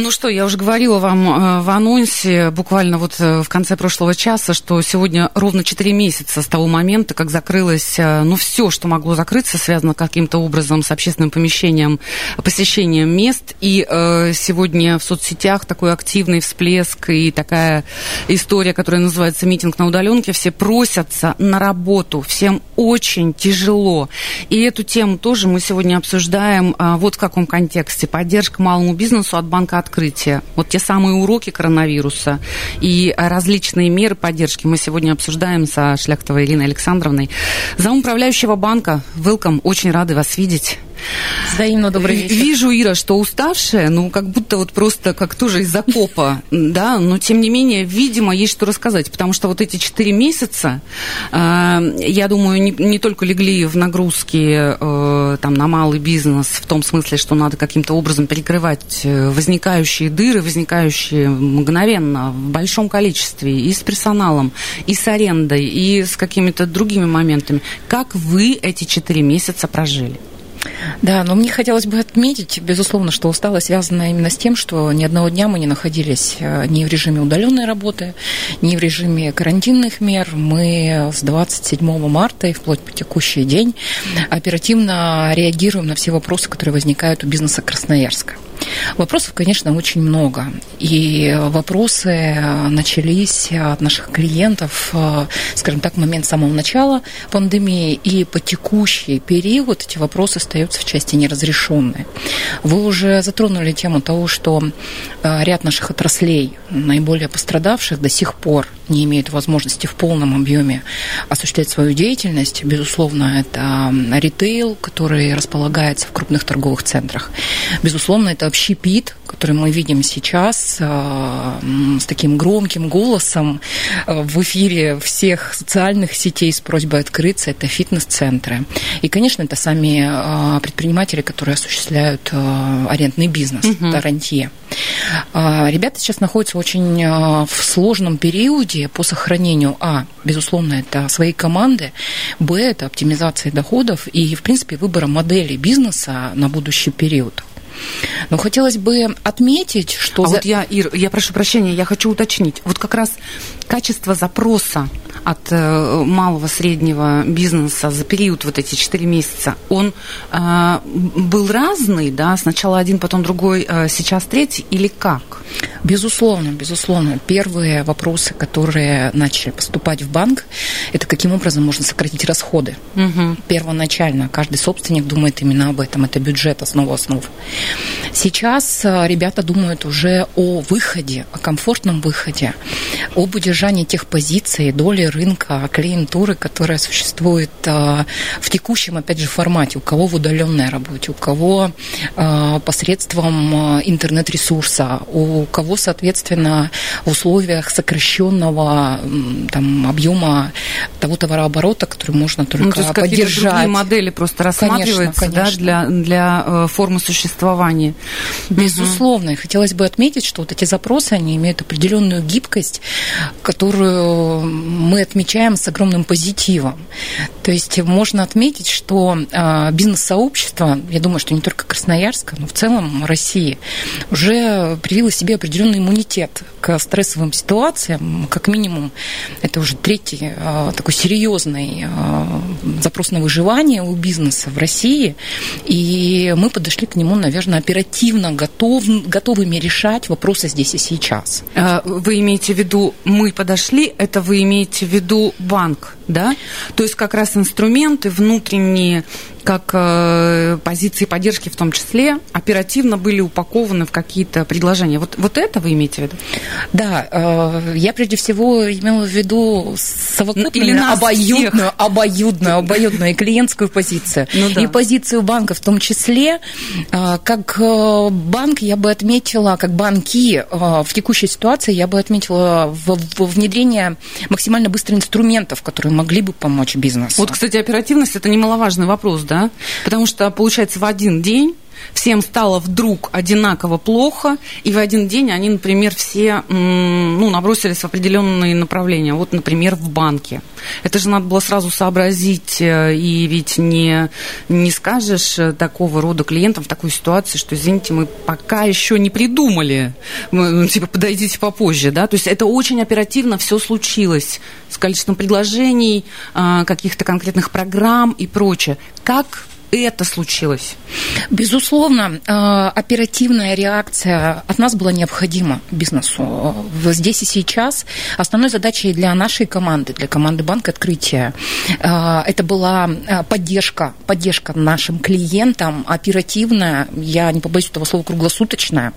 Ну что, я уже говорила вам э, в анонсе, буквально вот э, в конце прошлого часа, что сегодня ровно 4 месяца с того момента, как закрылось, э, ну, все, что могло закрыться, связано каким-то образом с общественным помещением, посещением мест. И э, сегодня в соцсетях такой активный всплеск и такая история, которая называется «Митинг на удаленке». Все просятся на работу, всем очень тяжело. И эту тему тоже мы сегодня обсуждаем э, вот в каком контексте. Поддержка малому бизнесу от банка открытия. Вот те самые уроки коронавируса и различные меры поддержки мы сегодня обсуждаем со Шляхтовой Ириной Александровной. За управляющего банка, welcome, очень рады вас видеть. Взаимно добрый вечер. Вижу, Ира, что уставшая, ну, как будто вот просто как тоже из окопа, да, но тем не менее, видимо, есть что рассказать, потому что вот эти четыре месяца, э, я думаю, не, не только легли в нагрузки э, там на малый бизнес, в том смысле, что надо каким-то образом перекрывать э, возникающие дыры, возникающие мгновенно в большом количестве, и с персоналом, и с арендой, и с какими-то другими моментами. Как вы эти четыре месяца прожили? Да, но мне хотелось бы отметить, безусловно, что усталость связана именно с тем, что ни одного дня мы не находились э, ни в режиме удаленной работы, ни в режиме карантинных мер. Мы с 27 марта и вплоть по текущий день оперативно реагируем на все вопросы, которые возникают у бизнеса Красноярска. Вопросов, конечно, очень много. И вопросы начались от наших клиентов, скажем так, в момент самого начала пандемии. И по текущий период эти вопросы остаются в части неразрешенные. Вы уже затронули тему того, что э, ряд наших отраслей, наиболее пострадавших, до сих пор не имеют возможности в полном объеме осуществлять свою деятельность. Безусловно, это ритейл, который располагается в крупных торговых центрах. Безусловно, это общепит, который мы видим сейчас э, с таким громким голосом э, в эфире всех социальных сетей с просьбой открыться. Это фитнес-центры. И, конечно, это сами э, предприниматели, которые осуществляют арендный бизнес, угу. это рантье. Ребята сейчас находятся очень в сложном периоде по сохранению, а, безусловно, это своей команды, б, это оптимизация доходов и, в принципе, выбора модели бизнеса на будущий период. Но хотелось бы отметить, что... А за... вот я, Ир, я прошу прощения, я хочу уточнить. Вот как раз качество запроса от э, малого среднего бизнеса за период вот эти четыре месяца, он э, был разный, да, сначала один, потом другой, э, сейчас третий, или как? Безусловно, безусловно. Первые вопросы, которые начали поступать в банк, это каким образом можно сократить расходы. Угу. Первоначально каждый собственник думает именно об этом, это бюджет, основа основ. Сейчас ребята думают уже о выходе, о комфортном выходе, об удержании тех позиций, доли рынка, клиентуры, которая существует э, в текущем, опять же, формате. У кого в удаленной работе, у кого э, посредством интернет-ресурса, у кого, соответственно, в условиях сокращенного там, объема того товарооборота, который можно только ну, то есть поддержать. Другие модели просто рассматриваются конечно, конечно. Да, для, для формы существования. Безусловно. И хотелось бы отметить, что вот эти запросы, они имеют определенную гибкость, которую мы отмечаем с огромным позитивом. То есть можно отметить, что а, бизнес-сообщество, я думаю, что не только Красноярска, но в целом России, уже привило себе определенный иммунитет к стрессовым ситуациям. Как минимум, это уже третий а, такой серьезный а, запрос на выживание у бизнеса в России. И мы подошли к нему, наверное, оперативно готов, готовыми решать вопросы здесь и сейчас. Вы имеете в виду, мы подошли, это вы имеете в виду банк, да? То есть как раз инструменты внутренние, как э, позиции поддержки в том числе, оперативно были упакованы в какие-то предложения. Вот, вот это вы имеете в виду? Да, э, я прежде всего имела в виду совокупную обоюдную, обоюдную, обоюдную и клиентскую позицию, ну, да. и позицию банка в том числе. Э, как банк я бы отметила, как банки в текущей ситуации я бы отметила внедрение максимально быстрых инструментов, которые могли бы помочь бизнесу. Вот, кстати, оперативность – это немаловажный вопрос, да? Потому что, получается, в один день всем стало вдруг одинаково плохо, и в один день они, например, все ну, набросились в определенные направления. Вот, например, в банке. Это же надо было сразу сообразить, э, и ведь не, не скажешь э, такого рода клиентам в такой ситуации, что, извините, мы пока еще не придумали, ну, типа, подойдите попозже, да, то есть это очень оперативно все случилось с количеством предложений, а, каких-то конкретных программ и прочее. Как это случилось? Безусловно, э, оперативная реакция от нас была необходима бизнесу. Здесь и сейчас основной задачей для нашей команды, для команды Банка Открытия, э, это была э, поддержка, поддержка нашим клиентам, оперативная, я не побоюсь этого слова, круглосуточная.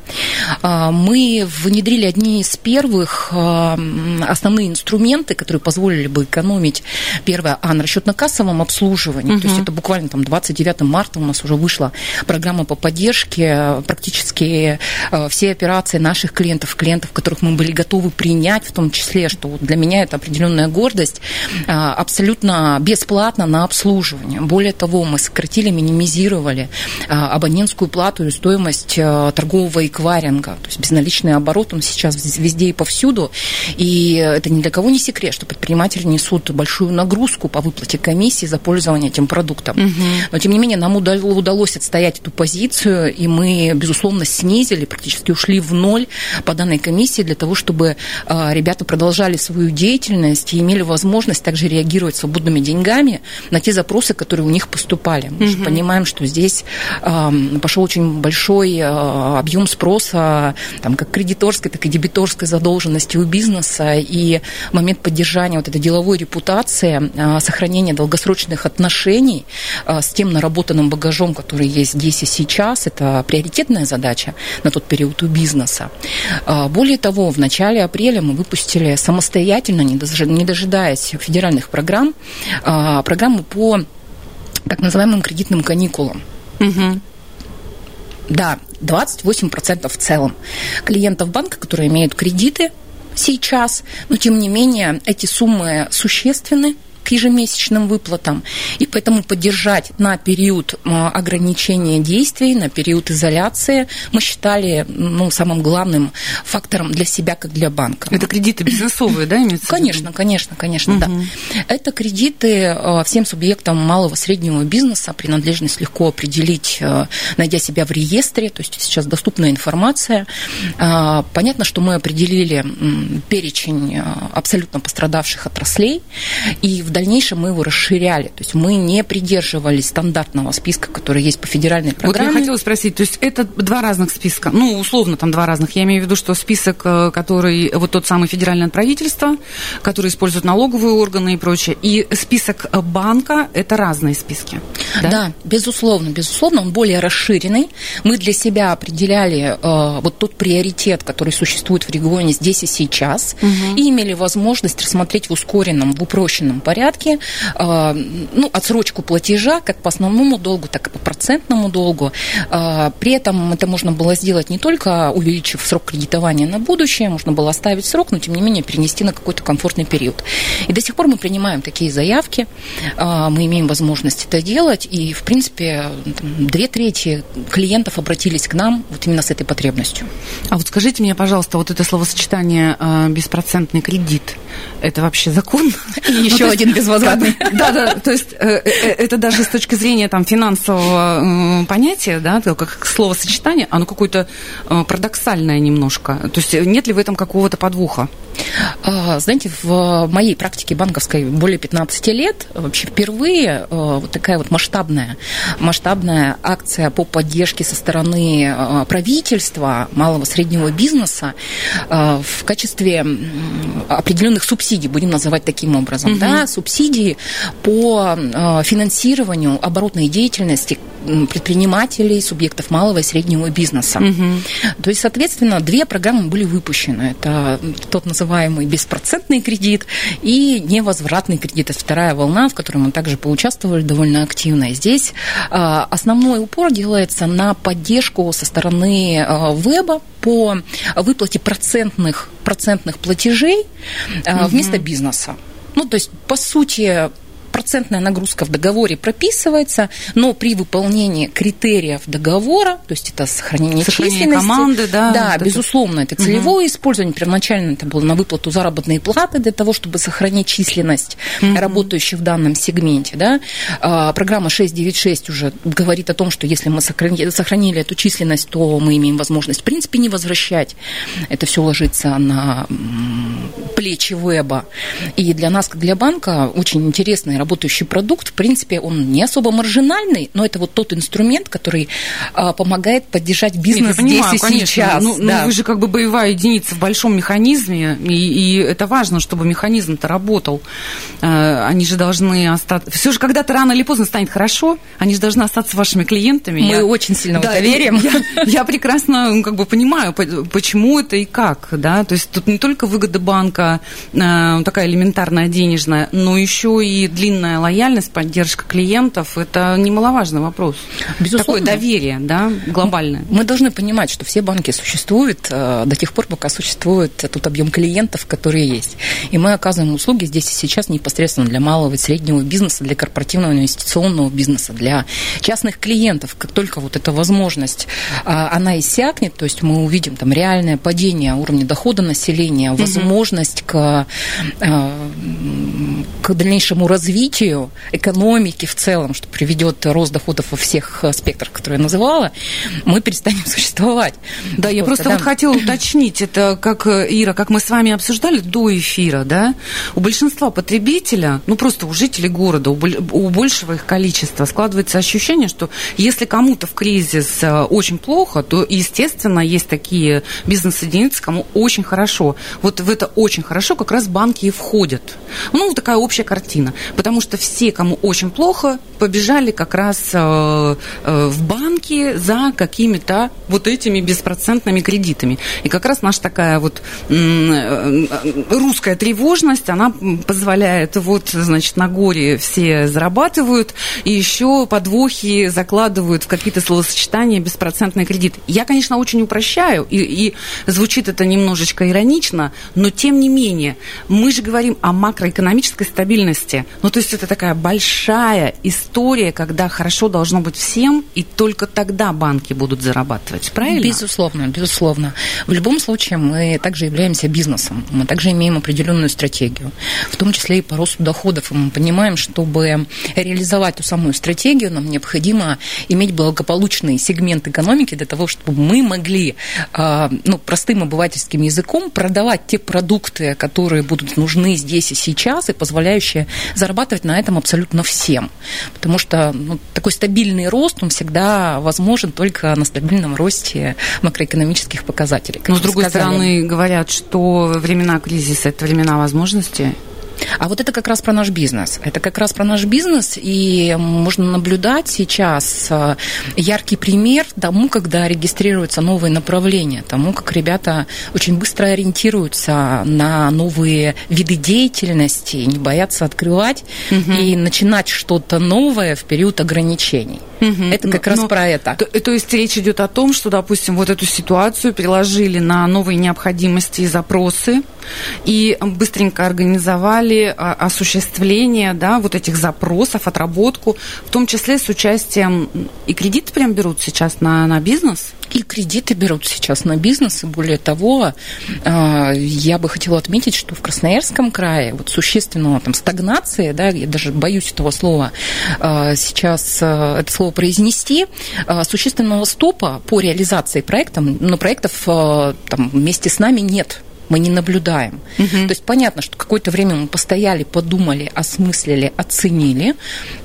Мы внедрили одни из первых основные инструменты, которые позволили бы экономить, первое, а на расчетно-кассовом обслуживании, угу. то есть это буквально там 20 9 марта у нас уже вышла программа по поддержке. Практически э, все операции наших клиентов, клиентов, которых мы были готовы принять, в том числе, что для меня это определенная гордость, э, абсолютно бесплатно на обслуживание. Более того, мы сократили, минимизировали э, абонентскую плату и стоимость торгового эквайринга. То есть безналичный оборот, он сейчас везде и повсюду. И это ни для кого не секрет, что предприниматели несут большую нагрузку по выплате комиссии за пользование этим продуктом. Угу. Но тем тем не менее, нам удалось отстоять эту позицию, и мы, безусловно, снизили, практически ушли в ноль по данной комиссии для того, чтобы а, ребята продолжали свою деятельность и имели возможность также реагировать свободными деньгами на те запросы, которые у них поступали. Мы угу. же понимаем, что здесь пошел очень большой а, объем спроса, там, как кредиторской, так и дебиторской задолженности у бизнеса, и момент поддержания вот этой деловой репутации, а, сохранения долгосрочных отношений с тем наработанным багажом, который есть здесь и сейчас, это приоритетная задача на тот период у бизнеса. А, более того, в начале апреля мы выпустили самостоятельно, не дожидаясь федеральных программ, а, программу по так называемым кредитным каникулам. Угу. Да, 28% в целом клиентов банка, которые имеют кредиты сейчас, но тем не менее эти суммы существенны, к ежемесячным выплатам. И поэтому поддержать на период ограничения действий, на период изоляции мы считали ну, самым главным фактором для себя, как для банка. Это кредиты бизнесовые, да, имеется Конечно, конечно, конечно, угу. да. Это кредиты э, всем субъектам малого среднего бизнеса. Принадлежность легко определить, э, найдя себя в реестре, то есть сейчас доступная информация. А, понятно, что мы определили перечень абсолютно пострадавших отраслей, и в дальнейшем мы его расширяли. То есть мы не придерживались стандартного списка, который есть по федеральной программе. Вот я хотела спросить, то есть это два разных списка, ну, условно там два разных. Я имею в виду, что список, э, который, вот тот самый федеральное правительство, который использует налоговые органы и прочее, и список банка, это разные списки. Да, да безусловно, безусловно, он более расширенный. Мы для себя определяли э, вот тот приоритет, который существует в регионе здесь и сейчас, угу. и имели возможность рассмотреть в ускоренном, в упрощенном порядке порядке, а, ну, отсрочку платежа как по основному долгу, так и по процентному долгу. А, при этом это можно было сделать не только увеличив срок кредитования на будущее, можно было оставить срок, но тем не менее перенести на какой-то комфортный период. И до сих пор мы принимаем такие заявки, а, мы имеем возможность это делать, и, в принципе, две трети клиентов обратились к нам вот именно с этой потребностью. А вот скажите мне, пожалуйста, вот это словосочетание беспроцентный кредит, это вообще закон? И еще ну, один безвозвратный. Да, да, то есть э, э, э, это даже с точки зрения там финансового понятия, да, как словосочетание, оно какое-то парадоксальное немножко. То есть нет ли в этом какого-то подвоха? А, знаете, в моей практике банковской более 15 лет вообще впервые а, вот такая вот масштабная, масштабная акция по поддержке со стороны а, правительства малого среднего бизнеса в качестве определенных субсидий, будем называть таким образом, угу. да, субсидии по финансированию оборотной деятельности предпринимателей, субъектов малого и среднего бизнеса. Угу. То есть, соответственно, две программы были выпущены. Это тот называемый беспроцентный кредит и невозвратный кредит. Это вторая волна, в которой мы также поучаствовали довольно активно. Здесь а, основной упор делается на поддержку со стороны а, веба по выплате процентных, процентных платежей угу. вместо бизнеса. Ну, то есть, по сути, процентная нагрузка в договоре прописывается, но при выполнении критериев договора, то есть это сохранение, сохранение численности, команды, да, да, вот безусловно, это, это целевое угу. использование. Первоначально это было на выплату заработной платы для того, чтобы сохранить численность угу. работающих в данном сегменте. Да. А, программа 696 уже говорит о том, что если мы сохранили, эту численность, то мы имеем возможность в принципе не возвращать. Это все ложится на плечи веба. И для нас, как для банка, очень интересная работающий продукт. В принципе, он не особо маржинальный, но это вот тот инструмент, который а, помогает поддержать бизнес Нет, понимаю, здесь и конечно. сейчас. Ну, ну да. ну, вы же как бы боевая единица в большом механизме, и, и это важно, чтобы механизм-то работал. А, они же должны остаться... Все же когда-то рано или поздно станет хорошо, они же должны остаться вашими клиентами. Мы я... очень сильно да, в это верим. Я, я прекрасно как бы понимаю, почему это и как. Да? То есть тут не только выгода банка а, такая элементарная денежная, но еще и длинная длинная лояльность, поддержка клиентов, это немаловажный вопрос. Безусловно. Такое доверие, да, глобальное. Мы должны понимать, что все банки существуют э, до тех пор, пока существует тот объем клиентов, которые есть. И мы оказываем услуги здесь и сейчас непосредственно для малого и среднего бизнеса, для корпоративного инвестиционного бизнеса, для частных клиентов. Как только вот эта возможность, э, она иссякнет, то есть мы увидим там реальное падение уровня дохода населения, возможность к, э, к дальнейшему развитию развитию экономики в целом, что приведет рост доходов во всех спектрах, которые я называла, мы перестанем существовать. Да, я просто да. вот хотела уточнить, это как, Ира, как мы с вами обсуждали до эфира, да, у большинства потребителя, ну просто у жителей города, у большего их количества складывается ощущение, что если кому-то в кризис э, очень плохо, то, естественно, есть такие бизнес-единицы, кому очень хорошо. Вот в это очень хорошо как раз банки и входят. Ну, такая общая картина. Потому потому что все, кому очень плохо, побежали как раз э, э, в банки за какими-то вот этими беспроцентными кредитами. И как раз наша такая вот э, русская тревожность, она позволяет вот, значит, на горе все зарабатывают, и еще подвохи закладывают в какие-то словосочетания беспроцентный кредит. Я, конечно, очень упрощаю, и, и звучит это немножечко иронично, но тем не менее, мы же говорим о макроэкономической стабильности. Ну, то есть это такая большая история, когда хорошо должно быть всем, и только тогда банки будут зарабатывать, правильно? Безусловно, безусловно. В любом случае мы также являемся бизнесом, мы также имеем определенную стратегию, в том числе и по росту доходов. И мы понимаем, чтобы реализовать ту самую стратегию, нам необходимо иметь благополучный сегмент экономики для того, чтобы мы могли а, ну, простым обывательским языком продавать те продукты, которые будут нужны здесь и сейчас, и позволяющие зарабатывать зарабатывать на этом абсолютно всем. Потому что ну, такой стабильный рост, он всегда возможен только на стабильном росте макроэкономических показателей. Но, с другой сказали. стороны, говорят, что времена кризиса – это времена возможностей. А вот это как раз про наш бизнес. Это как раз про наш бизнес, и можно наблюдать сейчас э, яркий пример тому, когда регистрируются новые направления, тому, как ребята очень быстро ориентируются на новые виды деятельности, не боятся открывать угу. и начинать что-то новое в период ограничений. Угу. Это как но, раз но, про это. То, то есть речь идет о том, что, допустим, вот эту ситуацию приложили на новые необходимости и запросы, и быстренько организовали а, осуществление да, вот этих запросов, отработку, в том числе с участием и кредиты прям берут сейчас на, на бизнес? И кредиты берут сейчас на бизнес, и более того, а, я бы хотела отметить, что в Красноярском крае вот существенного там стагнации, да, я даже боюсь этого слова а, сейчас это слово произнести, существенного стопа по реализации проекта, но проектов там вместе с нами нет мы не наблюдаем. Угу. То есть понятно, что какое-то время мы постояли, подумали, осмыслили, оценили,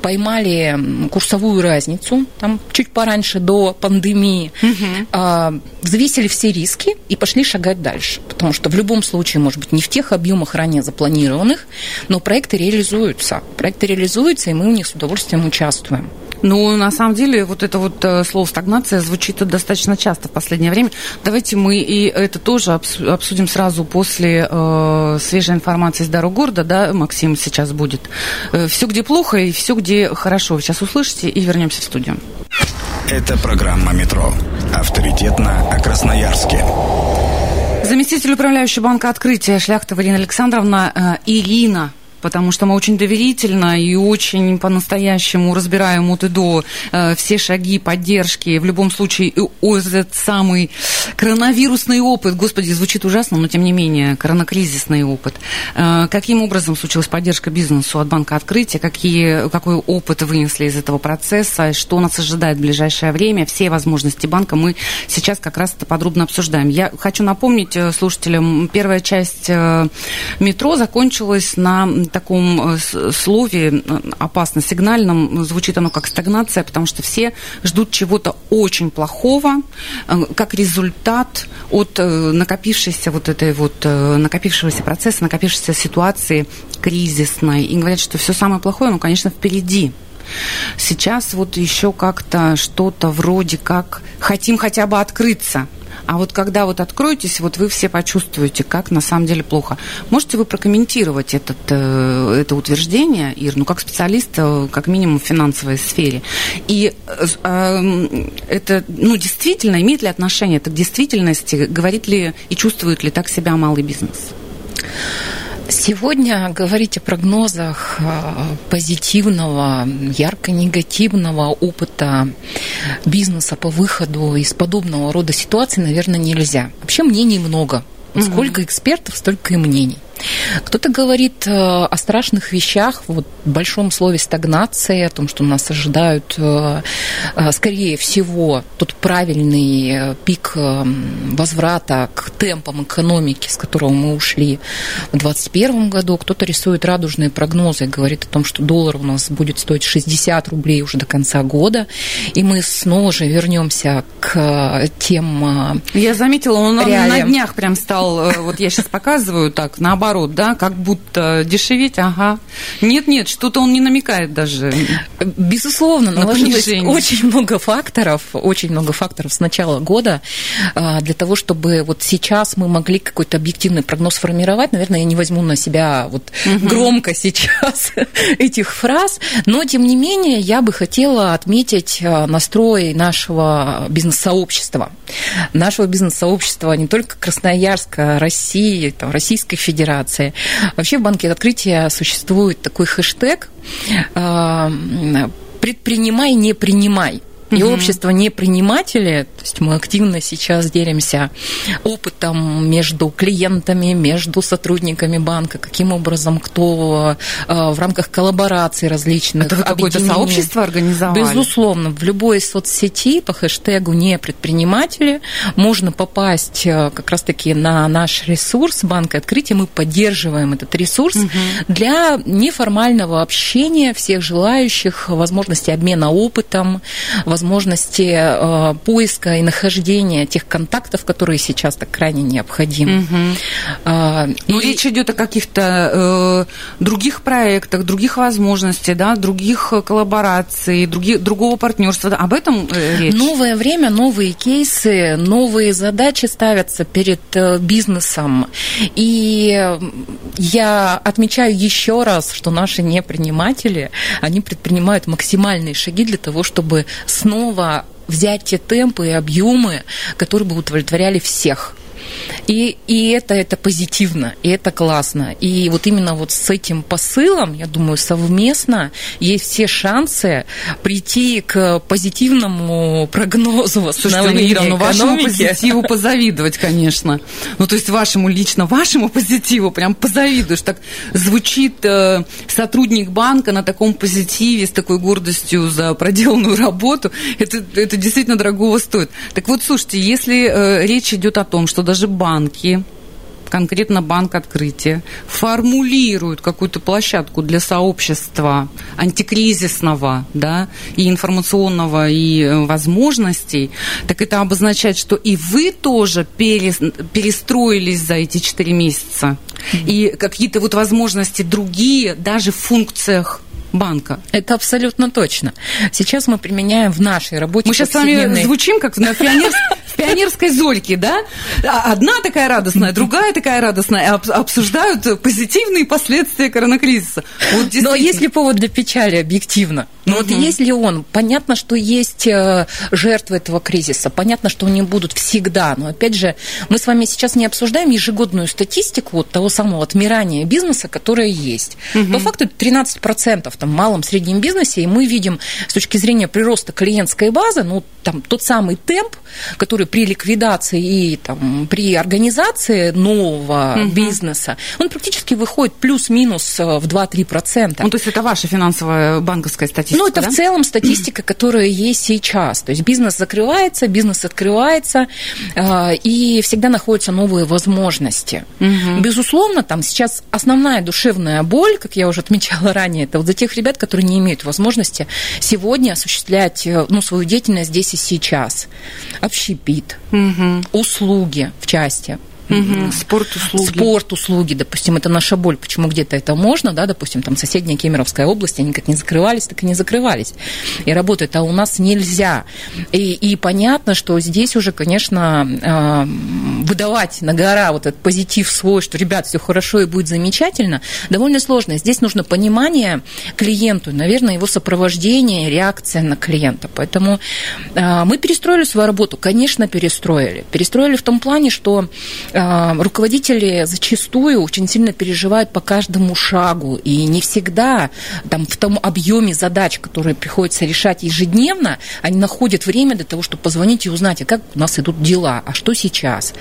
поймали курсовую разницу, там чуть пораньше до пандемии, угу. взвесили все риски и пошли шагать дальше. Потому что в любом случае, может быть, не в тех объемах ранее запланированных, но проекты реализуются. Проекты реализуются, и мы в них с удовольствием участвуем. Ну, на самом деле, вот это вот э, слово стагнация звучит достаточно часто в последнее время. Давайте мы и это тоже обсудим сразу после э, свежей информации из дорог города, да, Максим сейчас будет. Э, все, где плохо, и все, где хорошо. Вы сейчас услышите и вернемся в студию. Это программа «Метро». Авторитетно о Красноярске. Заместитель управляющего банка «Открытие» Шляхтова Ирина Александровна. Э, Ирина, потому что мы очень доверительно и очень по-настоящему разбираем от и до э, все шаги поддержки. В любом случае, этот самый коронавирусный опыт, господи, звучит ужасно, но тем не менее, коронакризисный опыт. Э, каким образом случилась поддержка бизнесу от банка открытия? Какие, какой опыт вынесли из этого процесса? Что нас ожидает в ближайшее время? Все возможности банка мы сейчас как раз это подробно обсуждаем. Я хочу напомнить э, слушателям, первая часть э, метро закончилась на таком э, слове э, опасно сигнальном, звучит оно как стагнация, потому что все ждут чего-то очень плохого, э, как результат от накопившейся вот этой вот, накопившегося процесса, накопившейся ситуации кризисной. И говорят, что все самое плохое, ну, конечно, впереди. Сейчас вот еще как-то что-то вроде как хотим хотя бы открыться – а вот когда вот откроетесь, вот вы все почувствуете, как на самом деле плохо. Можете вы прокомментировать этот, э, это утверждение, Ир, ну как специалист, э, как минимум в финансовой сфере? И э, это, ну действительно, имеет ли отношение это к действительности? Говорит ли и чувствует ли так себя малый бизнес? Сегодня говорить о прогнозах а, позитивного, ярко-негативного опыта бизнеса по выходу из подобного рода ситуаций, наверное, нельзя. Вообще мнений много. Сколько экспертов, столько и мнений. Кто-то говорит э, о страшных вещах, вот в большом слове стагнации, о том, что нас ожидают, э, э, скорее всего, тот правильный пик возврата к темпам экономики, с которого мы ушли в 2021 году. Кто-то рисует радужные прогнозы, говорит о том, что доллар у нас будет стоить 60 рублей уже до конца года, и мы снова же вернемся к тем Я заметила, он реалиям. на днях прям стал, вот я сейчас показываю так, наоборот, наоборот, да, как будто дешеветь, ага. Нет-нет, что-то он не намекает даже. Безусловно, на наложилось очень много факторов, очень много факторов с начала года а, для того, чтобы вот сейчас мы могли какой-то объективный прогноз формировать. Наверное, я не возьму на себя вот угу. громко сейчас этих фраз, но тем не менее я бы хотела отметить а, настрой нашего бизнес-сообщества. Нашего бизнес-сообщества не только Красноярска, России, там, Российской Федерации, операции. Вообще в банке открытия существует такой хэштег а, «предпринимай, не принимай». И угу. общество неприниматели, то есть мы активно сейчас делимся опытом между клиентами, между сотрудниками банка, каким образом кто э, в рамках коллабораций различных. Это вы какое-то сообщество организовали? Безусловно. В любой соцсети по хэштегу «не предприниматели» можно попасть э, как раз-таки на наш ресурс банка открытия. Мы поддерживаем этот ресурс угу. для неформального общения всех желающих, возможности обмена опытом, возможности э, поиска и нахождения тех контактов, которые сейчас так крайне необходимы. Угу. А, Но и... речь идет о каких-то э, других проектах, других возможностях, да, других коллабораций, других, другого партнерства. Об этом э, речь? Новое время, новые кейсы, новые задачи ставятся перед э, бизнесом. И я отмечаю еще раз, что наши неприниматели, они предпринимают максимальные шаги для того, чтобы с снова взять те темпы и объемы, которые бы удовлетворяли всех. И, и это, это позитивно, и это классно. И вот именно вот с этим посылом, я думаю, совместно есть все шансы прийти к позитивному прогнозу восстановления Слушайте, ну, вашему позитиву позавидовать, конечно. Ну, то есть вашему лично, вашему позитиву прям позавидуешь. Так звучит э, сотрудник банка на таком позитиве, с такой гордостью за проделанную работу. Это, это действительно дорогого стоит. Так вот, слушайте, если э, речь идет о том, что даже банки конкретно банк открытия, формулирует какую-то площадку для сообщества антикризисного, да, и информационного, и э, возможностей, так это обозначает, что и вы тоже перестроились за эти четыре месяца. И какие-то вот возможности другие, даже в функциях банка. Это абсолютно точно. Сейчас мы применяем в нашей работе. Мы сейчас с вами звучим как на пионер... пионерской зольке, да? А одна такая радостная, другая такая радостная, обсуждают позитивные последствия коронакризиса. Вот Но есть ли повод для печали объективно? Но угу. вот есть ли он? Понятно, что есть э, жертвы этого кризиса, понятно, что они будут всегда, но опять же, мы с вами сейчас не обсуждаем ежегодную статистику вот того самого отмирания бизнеса, которое есть. Угу. По факту 13% там, в малом среднем бизнесе, и мы видим с точки зрения прироста клиентской базы, ну, там, тот самый темп, который при ликвидации и там, при организации нового угу. бизнеса, он практически выходит плюс-минус э, в 2-3%. Ну, то есть это ваша финансовая банковская статистика, Ну, это да? в целом статистика, которая есть сейчас. То есть бизнес закрывается, бизнес открывается, э, и всегда находятся новые возможности. Угу. Безусловно, там сейчас основная душевная боль, как я уже отмечала ранее, это вот за тех ребят, которые не имеют возможности сегодня осуществлять э, ну, свою деятельность здесь и сейчас. Общепит, угу. услуги в части. Угу. Спорт-услуги. Спорт-услуги, допустим, это наша боль. Почему где-то это можно, да, допустим, там соседняя Кемеровская область, они как не закрывались, так и не закрывались. И работают, а у нас нельзя. И, и понятно, что здесь уже, конечно, а, выдавать на гора вот этот позитив свой, что, ребят, все хорошо и будет замечательно, довольно сложно. Здесь нужно понимание клиенту, наверное, его сопровождение, реакция на клиента. Поэтому а, мы перестроили свою работу, конечно, перестроили. Перестроили в том плане, что руководители зачастую очень сильно переживают по каждому шагу, и не всегда там, в том объеме задач, которые приходится решать ежедневно, они находят время для того, чтобы позвонить и узнать, а как у нас идут дела, а что сейчас.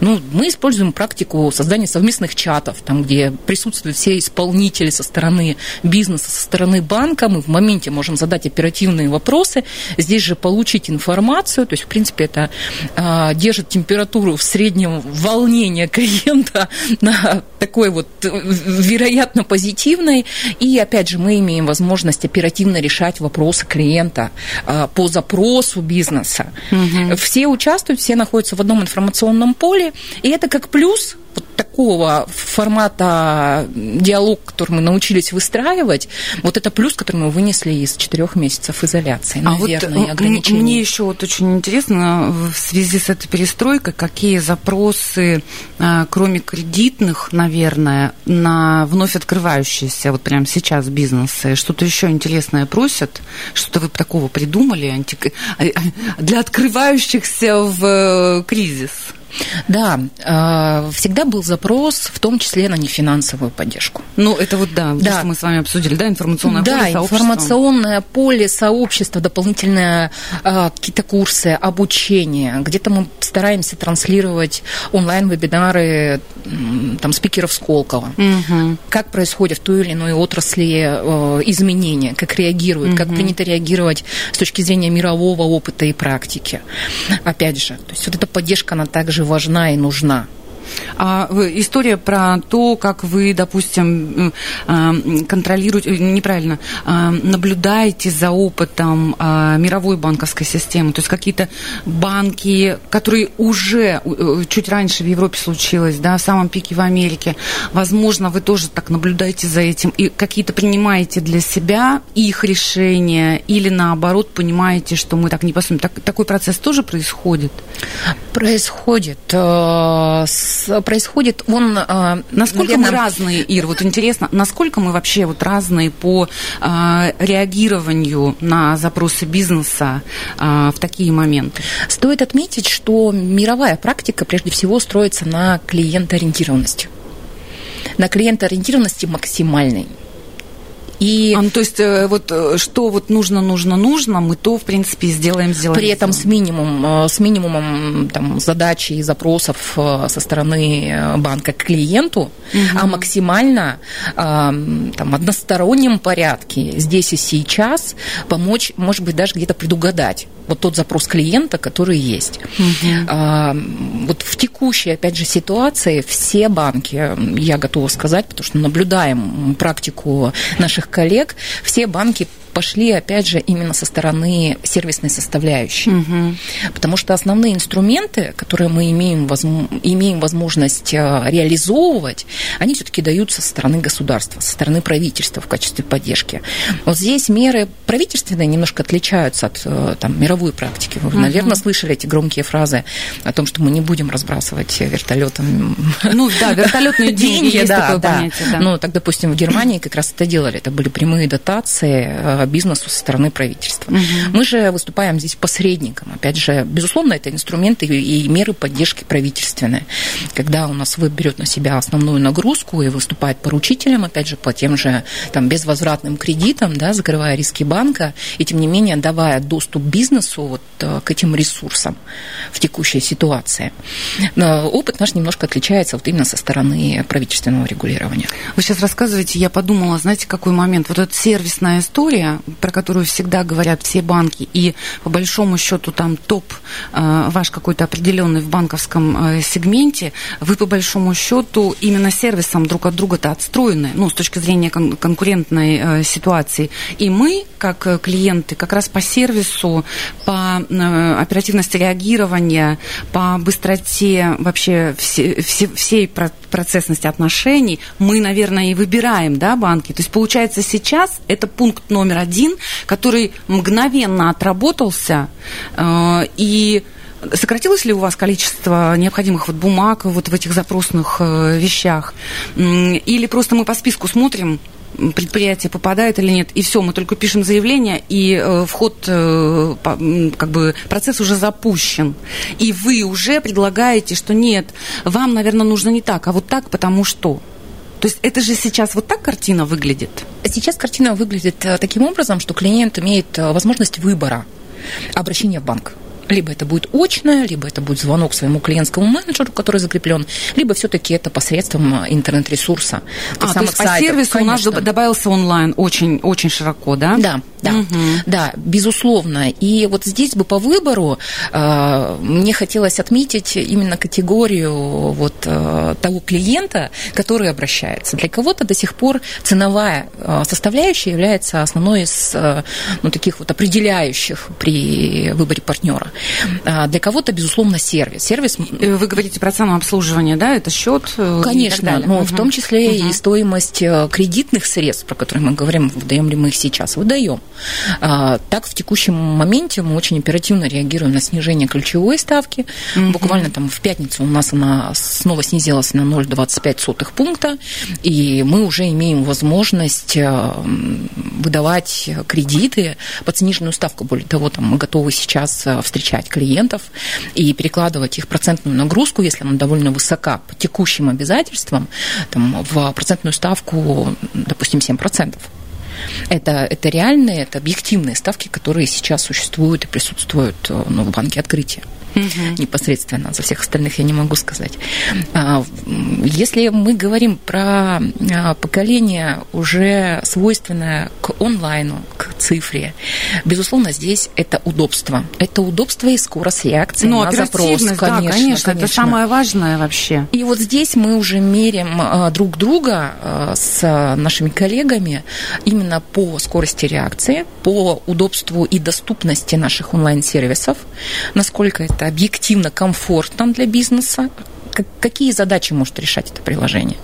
Ну, мы используем практику создания совместных чатов, там, где присутствуют все исполнители со стороны бизнеса, со стороны банка, мы в моменте можем задать оперативные вопросы, здесь же получить информацию, то есть, в принципе, это э, держит температуру в среднем вал волнение клиента на такой вот вероятно позитивной. И опять же, мы имеем возможность оперативно решать вопросы клиента э, по запросу бизнеса. Угу. Все участвуют, все находятся в одном информационном поле, и это как плюс вот такого формата диалог, который мы научились выстраивать, вот это плюс, который мы вынесли из четырех месяцев изоляции, наверное, а вот ограничений. Мне еще вот очень интересно в связи с этой перестройкой, какие запросы, а, кроме кредитных, наверное, на вновь открывающиеся вот прямо сейчас бизнесы, что-то еще интересное просят, что-то вы такого придумали антик... А, для открывающихся в э, кризис? Да, а, всегда был запрос, в том числе на нефинансовую поддержку. Ну, это вот, да, да. что мы с вами обсудили, да, информационное да, поле, сообщество. информационное поле, сообщество, дополнительные а, какие-то курсы, обучение. Где-то мы стараемся транслировать онлайн-вебинары там, спикеров Сколково. Угу. Как происходит в той или иной отрасли э, изменения, как реагируют, угу. как принято реагировать с точки зрения мирового опыта и практики. Опять же, то есть вот эта поддержка, она также также важна и нужна. А история про то, как вы, допустим, а, контролируете, э, неправильно, а, наблюдаете за опытом а, мировой банковской системы, то есть какие-то банки, которые уже э, чуть раньше в Европе случилось, да, в самом пике в Америке, возможно, вы тоже так наблюдаете за этим и какие-то принимаете для себя их решения или наоборот понимаете, что мы так не посмотрим. Так, такой процесс тоже происходит? Происходит. Э, происходит, он... А, насколько наверное... мы разные, Ир, вот интересно, насколько мы вообще вот разные по а, реагированию на запросы бизнеса а, в такие моменты? Стоит отметить, что мировая практика прежде всего строится на клиентоориентированности на клиентоориентированности максимальной. И... А, ну, то есть э, вот э, что вот нужно, нужно, нужно, мы то, в принципе, сделаем, сделаем. При этом с минимумом, э, с минимумом там, задач и запросов со стороны банка к клиенту, угу. а максимально там, одностороннем порядке здесь и сейчас помочь, может быть, даже где-то предугадать вот тот запрос клиента, который есть. Угу. А, вот в текущей, опять же, ситуации все банки, я готова сказать, потому что наблюдаем практику наших коллег, все банки пошли, опять же, именно со стороны сервисной составляющей. Угу. Потому что основные инструменты, которые мы имеем, возможно, имеем возможность э, реализовывать, они все-таки даются со стороны государства, со стороны правительства в качестве поддержки. Вот здесь меры правительственные немножко отличаются от э, там, мировой практики. Вы, угу. наверное, слышали эти громкие фразы о том, что мы не будем разбрасывать вертолетом. Ну да, вертолетные деньги, такое понятие. Ну, так, допустим, в Германии как раз это делали. Это были прямые дотации э, бизнесу со стороны правительства. Угу. Мы же выступаем здесь посредником. Опять же, безусловно, это инструменты и меры поддержки правительственные. Когда у нас вы берет на себя основную нагрузку и выступает поручителем, опять же, по тем же там, безвозвратным кредитам, да, закрывая риски банка, и тем не менее давая доступ бизнесу вот, э, к этим ресурсам в текущей ситуации. Но опыт наш немножко отличается вот именно со стороны правительственного регулирования. Вы сейчас рассказываете, я подумала, знаете, какой момент? Вот эта сервисная история, про которую всегда говорят все банки, и по большому счету там топ э, ваш какой-то определенный в банковском э, сегменте, вы по большому счету именно сервисом друг от друга-то отстроены, ну, с точки зрения кон- конкурентной э, ситуации. И мы, как клиенты, как раз по сервису, по оперативности реагирования, по быстроте вообще все, все, всей процессности отношений, мы, наверное, и выбираем, да, банки. То есть, получается, сейчас это пункт номер один, который мгновенно отработался, э, и Сократилось ли у вас количество необходимых вот бумаг вот в этих запросных э, вещах? Или просто мы по списку смотрим, предприятие попадает или нет, и все, мы только пишем заявление, и э, вход, э, как бы процесс уже запущен. И вы уже предлагаете, что нет, вам, наверное, нужно не так, а вот так, потому что. То есть это же сейчас вот так картина выглядит? Сейчас картина выглядит э, таким образом, что клиент имеет э, возможность выбора обращения в банк. Либо это будет очное, либо это будет звонок своему клиентскому менеджеру, который закреплен, либо все-таки это посредством интернет-ресурса. А, то есть по сервису Конечно. у нас добавился онлайн очень, очень широко, да? Да, да, угу. да, безусловно. И вот здесь бы по выбору э, мне хотелось отметить именно категорию вот э, того клиента, который обращается. Для кого-то до сих пор ценовая э, составляющая является основной из э, ну, таких вот определяющих при выборе партнера. А, для кого-то, безусловно, сервис. Сервис... Вы говорите про самообслуживание, да? Это счет? Э, Конечно, но угу. в том числе угу. и стоимость э, кредитных средств, про которые мы говорим, выдаем ли мы их сейчас, выдаем. А, так, в текущем моменте мы очень оперативно реагируем на снижение ключевой ставки. Угу. Буквально там в пятницу у нас она снова снизилась на 0,25 пункта, и мы уже имеем возможность э, выдавать кредиты под сниженную ставку. Более того, там мы готовы сейчас встречать встречать клиентов и перекладывать их процентную нагрузку, если она довольно высока, по текущим обязательствам, там, в процентную ставку, допустим, 7%. Это, это реальные, это объективные ставки, которые сейчас существуют и присутствуют э, ну, в банке открытия угу. непосредственно. За всех остальных я не могу сказать. А, если мы говорим про а, поколение уже свойственное к онлайну, к цифре, безусловно, здесь это удобство. Это удобство и скорость реакции Но на запрос. Конечно, да, конечно, конечно, это самое важное вообще. И вот здесь мы уже меряем а, друг друга с нашими коллегами именно по скорости реакции, по удобству и доступности наших онлайн-сервисов, насколько это объективно комфортно для бизнеса, какие задачи может решать это приложение.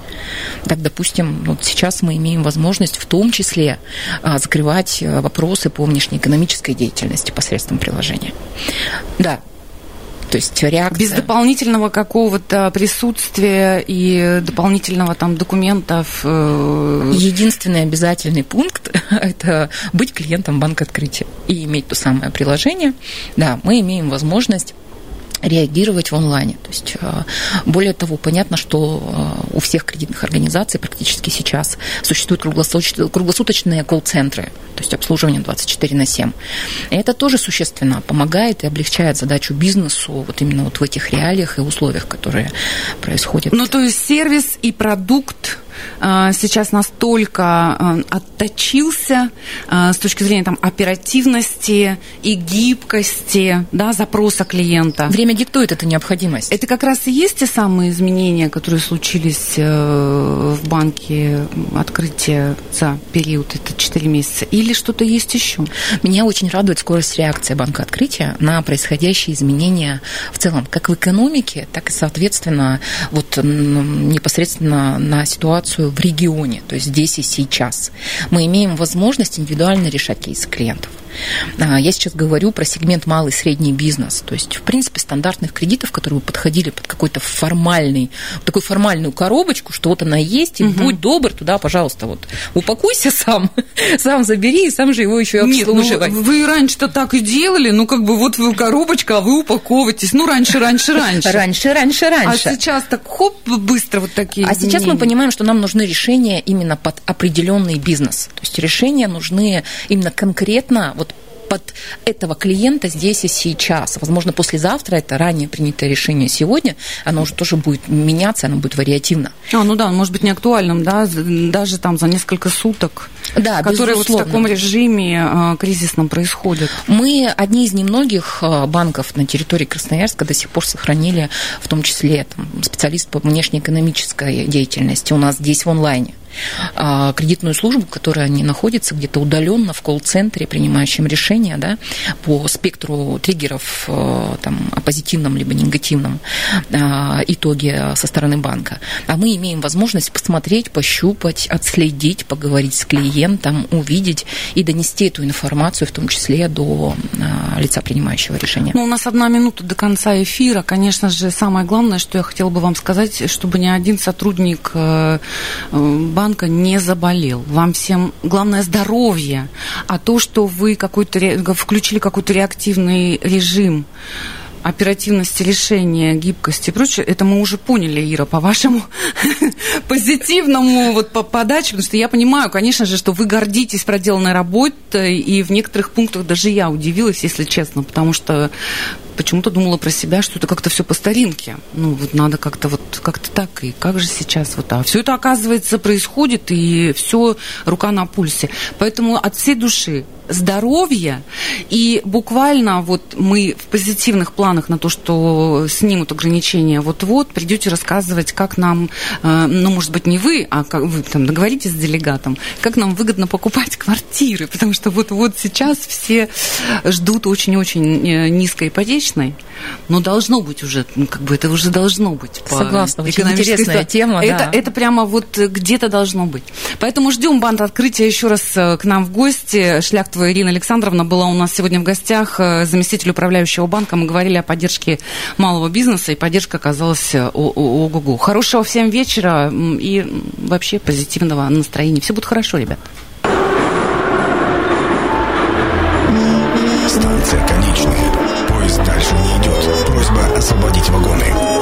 Так, допустим, вот сейчас мы имеем возможность в том числе а, закрывать э, вопросы по внешнеэкономической деятельности посредством приложения. Да, то есть реакция. Без дополнительного какого-то присутствия и дополнительного там документов. Э, Единственный обязательный пункт – это быть клиентом банка открытия и иметь то самое приложение. Да, мы имеем возможность реагировать в онлайне. То есть, э, более того, понятно, что э, у всех кредитных организаций практически сейчас существуют круглосуточные колл-центры, то есть обслуживание 24 на 7. И это тоже существенно помогает и облегчает задачу бизнесу вот именно вот в этих реалиях и условиях, которые происходят. Ну, то есть сервис и продукт сейчас настолько э, отточился э, с точки зрения там, оперативности и гибкости да, запроса клиента. Время диктует эту необходимость. Это как раз и есть те самые изменения, которые случились в банке открытия за период, это 4 месяца, или что-то есть еще? Меня очень радует скорость реакции банка открытия на происходящие изменения в целом, как в экономике, так и, соответственно, вот непосредственно на ситуацию в регионе, то есть здесь и сейчас. Мы имеем возможность индивидуально решать кейсы клиентов. А, я сейчас говорю про сегмент малый и средний бизнес. То есть, в принципе, стандартных кредитов, которые бы подходили под какой-то формальный, такую формальную коробочку, что вот она есть, и угу. будь добр, туда, пожалуйста, вот упакуйся сам, сам забери, и сам же его еще обслуживай. Нет, ну, вы раньше-то так и делали, ну, как бы вот вы коробочка, а вы упаковываетесь. Ну, раньше, раньше, раньше. Раньше, раньше, раньше. А сейчас так хоп, быстро вот такие А изменения. сейчас мы понимаем, что нам нужны решения именно под определенный бизнес. То есть решения нужны именно конкретно вот под этого клиента здесь и сейчас. Возможно, послезавтра это ранее принятое решение сегодня, оно уже тоже будет меняться, оно будет вариативно. А, ну да, может быть не актуальным, да, даже там за несколько суток, да, которые вот в таком режиме э, кризисном происходят. Мы одни из немногих а, банков на территории Красноярска до сих пор сохранили, в том числе там, специалист по внешнеэкономической деятельности у нас здесь в онлайне. А, кредитную службу, которая не находится где-то удаленно в колл-центре, принимающем решения да, по спектру триггеров э, там, о позитивном либо негативном а, итоге со стороны банка. А мы имеем возможность посмотреть, пощупать, отследить, поговорить с клиентом, увидеть и донести эту информацию, в том числе до а, лица принимающего решения. Ну, у нас одна минута до конца эфира. Конечно же, самое главное, что я хотела бы вам сказать, чтобы ни один сотрудник банка э, банка не заболел. Вам всем главное здоровье. А то, что вы какой-то, включили какой-то реактивный режим, оперативности решения, гибкости и прочее, это мы уже поняли, Ира, по вашему позитивному вот по подаче, потому что я понимаю, конечно же, что вы гордитесь проделанной работой, и в некоторых пунктах даже я удивилась, если честно, потому что почему-то думала про себя, что это как-то все по старинке. Ну, вот надо как-то вот как-то так, и как же сейчас вот а все это, оказывается, происходит, и все рука на пульсе. Поэтому от всей души здоровья, и буквально вот мы в позитивных планах на то, что снимут ограничения вот-вот, придете рассказывать, как нам, э, ну, может быть, не вы, а как вы там договоритесь с делегатом, как нам выгодно покупать квартиры, потому что вот-вот сейчас все ждут очень-очень э, низкой ипотечной бесконечной, но должно быть уже, ну, как бы это уже должно быть. Согласна, очень интересная тема. Это, да. это прямо вот где-то должно быть. Поэтому ждем банд открытия еще раз э, к нам в гости. Шляхтова Ирина Александровна была у нас сегодня в гостях, э, заместитель управляющего банка. Мы говорили о поддержке малого бизнеса, и поддержка оказалась э, ого-го. Хорошего всем вечера и вообще позитивного настроения. Все будет хорошо, ребят. вагоны.